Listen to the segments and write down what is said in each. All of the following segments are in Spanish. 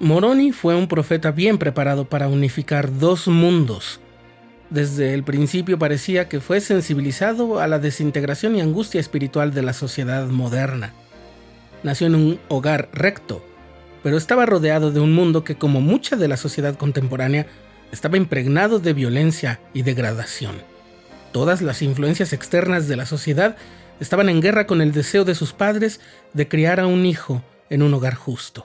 Moroni fue un profeta bien preparado para unificar dos mundos. Desde el principio parecía que fue sensibilizado a la desintegración y angustia espiritual de la sociedad moderna. Nació en un hogar recto, pero estaba rodeado de un mundo que, como mucha de la sociedad contemporánea, estaba impregnado de violencia y degradación. Todas las influencias externas de la sociedad estaban en guerra con el deseo de sus padres de criar a un hijo en un hogar justo.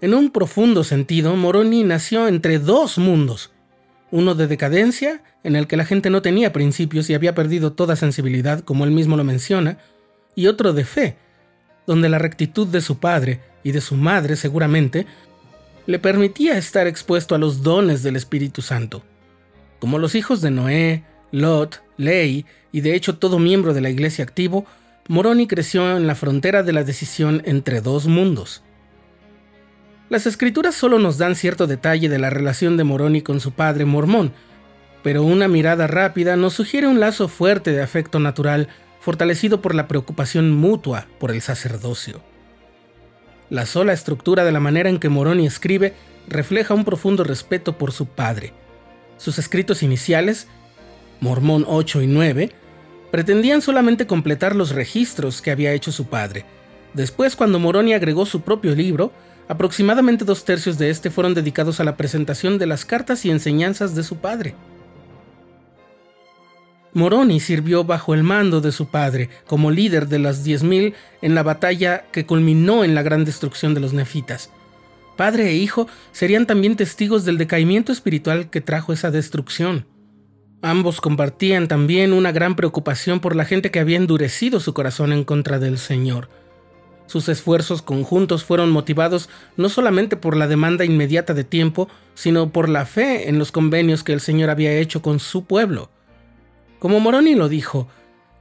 en un profundo sentido, Moroni nació entre dos mundos. Uno de decadencia, en el que la gente no tenía principios y había perdido toda sensibilidad, como él mismo lo menciona, y otro de fe, donde la rectitud de su padre y de su madre seguramente le permitía estar expuesto a los dones del Espíritu Santo. Como los hijos de Noé, Lot, Ley y de hecho todo miembro de la iglesia activo, Moroni creció en la frontera de la decisión entre dos mundos. Las escrituras solo nos dan cierto detalle de la relación de Moroni con su padre mormón, pero una mirada rápida nos sugiere un lazo fuerte de afecto natural fortalecido por la preocupación mutua por el sacerdocio. La sola estructura de la manera en que Moroni escribe refleja un profundo respeto por su padre. Sus escritos iniciales, Mormón 8 y 9, pretendían solamente completar los registros que había hecho su padre. Después, cuando Moroni agregó su propio libro, Aproximadamente dos tercios de este fueron dedicados a la presentación de las cartas y enseñanzas de su padre. Moroni sirvió bajo el mando de su padre como líder de las 10.000 en la batalla que culminó en la gran destrucción de los nefitas. Padre e hijo serían también testigos del decaimiento espiritual que trajo esa destrucción. Ambos compartían también una gran preocupación por la gente que había endurecido su corazón en contra del Señor. Sus esfuerzos conjuntos fueron motivados no solamente por la demanda inmediata de tiempo, sino por la fe en los convenios que el Señor había hecho con su pueblo. Como Moroni lo dijo,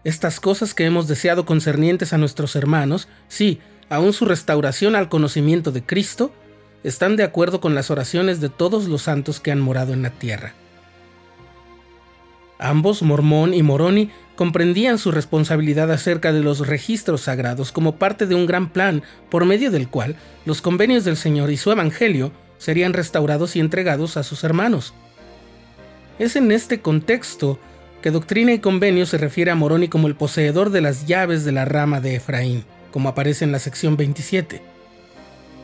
estas cosas que hemos deseado concernientes a nuestros hermanos, sí, aún su restauración al conocimiento de Cristo, están de acuerdo con las oraciones de todos los santos que han morado en la tierra. Ambos, Mormón y Moroni, comprendían su responsabilidad acerca de los registros sagrados como parte de un gran plan por medio del cual los convenios del Señor y su Evangelio serían restaurados y entregados a sus hermanos. Es en este contexto que Doctrina y Convenio se refiere a Moroni como el poseedor de las llaves de la rama de Efraín, como aparece en la sección 27.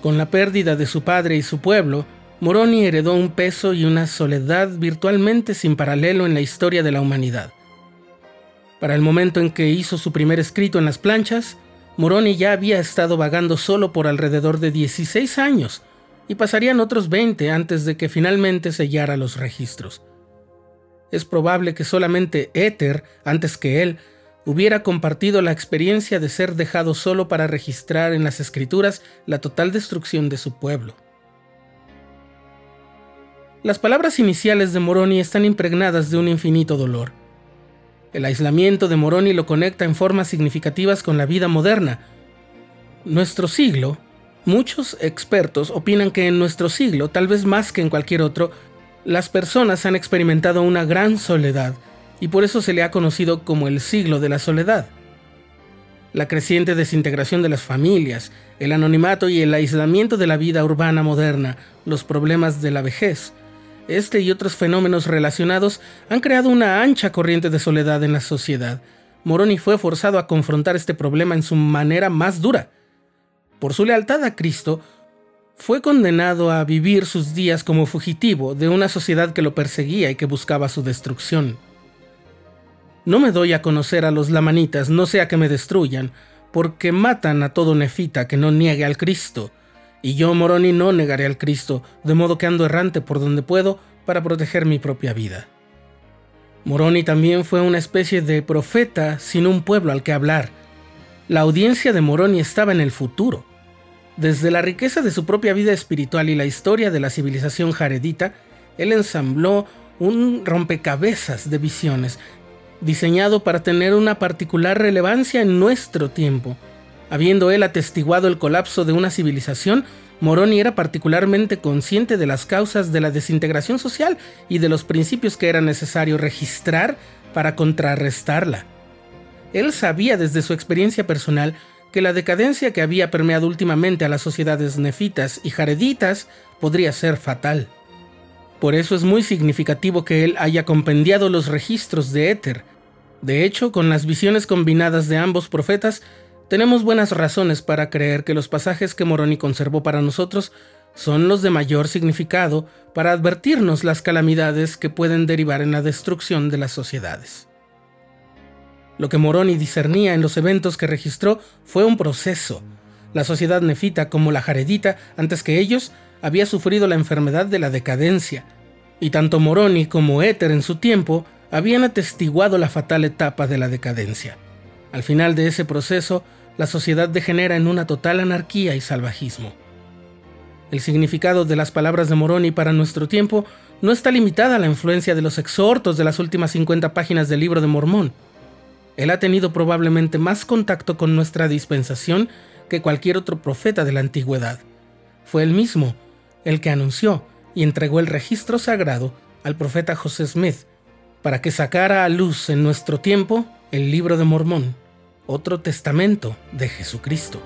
Con la pérdida de su padre y su pueblo, Moroni heredó un peso y una soledad virtualmente sin paralelo en la historia de la humanidad. Para el momento en que hizo su primer escrito en las planchas, Moroni ya había estado vagando solo por alrededor de 16 años y pasarían otros 20 antes de que finalmente sellara los registros. Es probable que solamente Éter, antes que él, hubiera compartido la experiencia de ser dejado solo para registrar en las escrituras la total destrucción de su pueblo. Las palabras iniciales de Moroni están impregnadas de un infinito dolor el aislamiento de Moroni lo conecta en formas significativas con la vida moderna. Nuestro siglo, muchos expertos opinan que en nuestro siglo, tal vez más que en cualquier otro, las personas han experimentado una gran soledad y por eso se le ha conocido como el siglo de la soledad. La creciente desintegración de las familias, el anonimato y el aislamiento de la vida urbana moderna, los problemas de la vejez, este y otros fenómenos relacionados han creado una ancha corriente de soledad en la sociedad. Moroni fue forzado a confrontar este problema en su manera más dura. Por su lealtad a Cristo, fue condenado a vivir sus días como fugitivo de una sociedad que lo perseguía y que buscaba su destrucción. No me doy a conocer a los lamanitas, no sea que me destruyan, porque matan a todo nefita que no niegue al Cristo y yo, Moroni, no negaré al Cristo, de modo que ando errante por donde puedo para proteger mi propia vida. Moroni también fue una especie de profeta sin un pueblo al que hablar. La audiencia de Moroni estaba en el futuro. Desde la riqueza de su propia vida espiritual y la historia de la civilización jaredita, él ensambló un rompecabezas de visiones, diseñado para tener una particular relevancia en nuestro tiempo. Habiendo él atestiguado el colapso de una civilización, Moroni era particularmente consciente de las causas de la desintegración social y de los principios que era necesario registrar para contrarrestarla. Él sabía desde su experiencia personal que la decadencia que había permeado últimamente a las sociedades nefitas y jareditas podría ser fatal. Por eso es muy significativo que él haya compendiado los registros de Éter. De hecho, con las visiones combinadas de ambos profetas, tenemos buenas razones para creer que los pasajes que Moroni conservó para nosotros son los de mayor significado para advertirnos las calamidades que pueden derivar en la destrucción de las sociedades. Lo que Moroni discernía en los eventos que registró fue un proceso. La sociedad nefita, como la jaredita, antes que ellos, había sufrido la enfermedad de la decadencia, y tanto Moroni como Éter en su tiempo habían atestiguado la fatal etapa de la decadencia. Al final de ese proceso, la sociedad degenera en una total anarquía y salvajismo. El significado de las palabras de Moroni para nuestro tiempo no está limitada a la influencia de los exhortos de las últimas 50 páginas del libro de Mormón. Él ha tenido probablemente más contacto con nuestra dispensación que cualquier otro profeta de la antigüedad. Fue él mismo el que anunció y entregó el registro sagrado al profeta José Smith para que sacara a luz en nuestro tiempo el libro de Mormón, otro testamento de Jesucristo.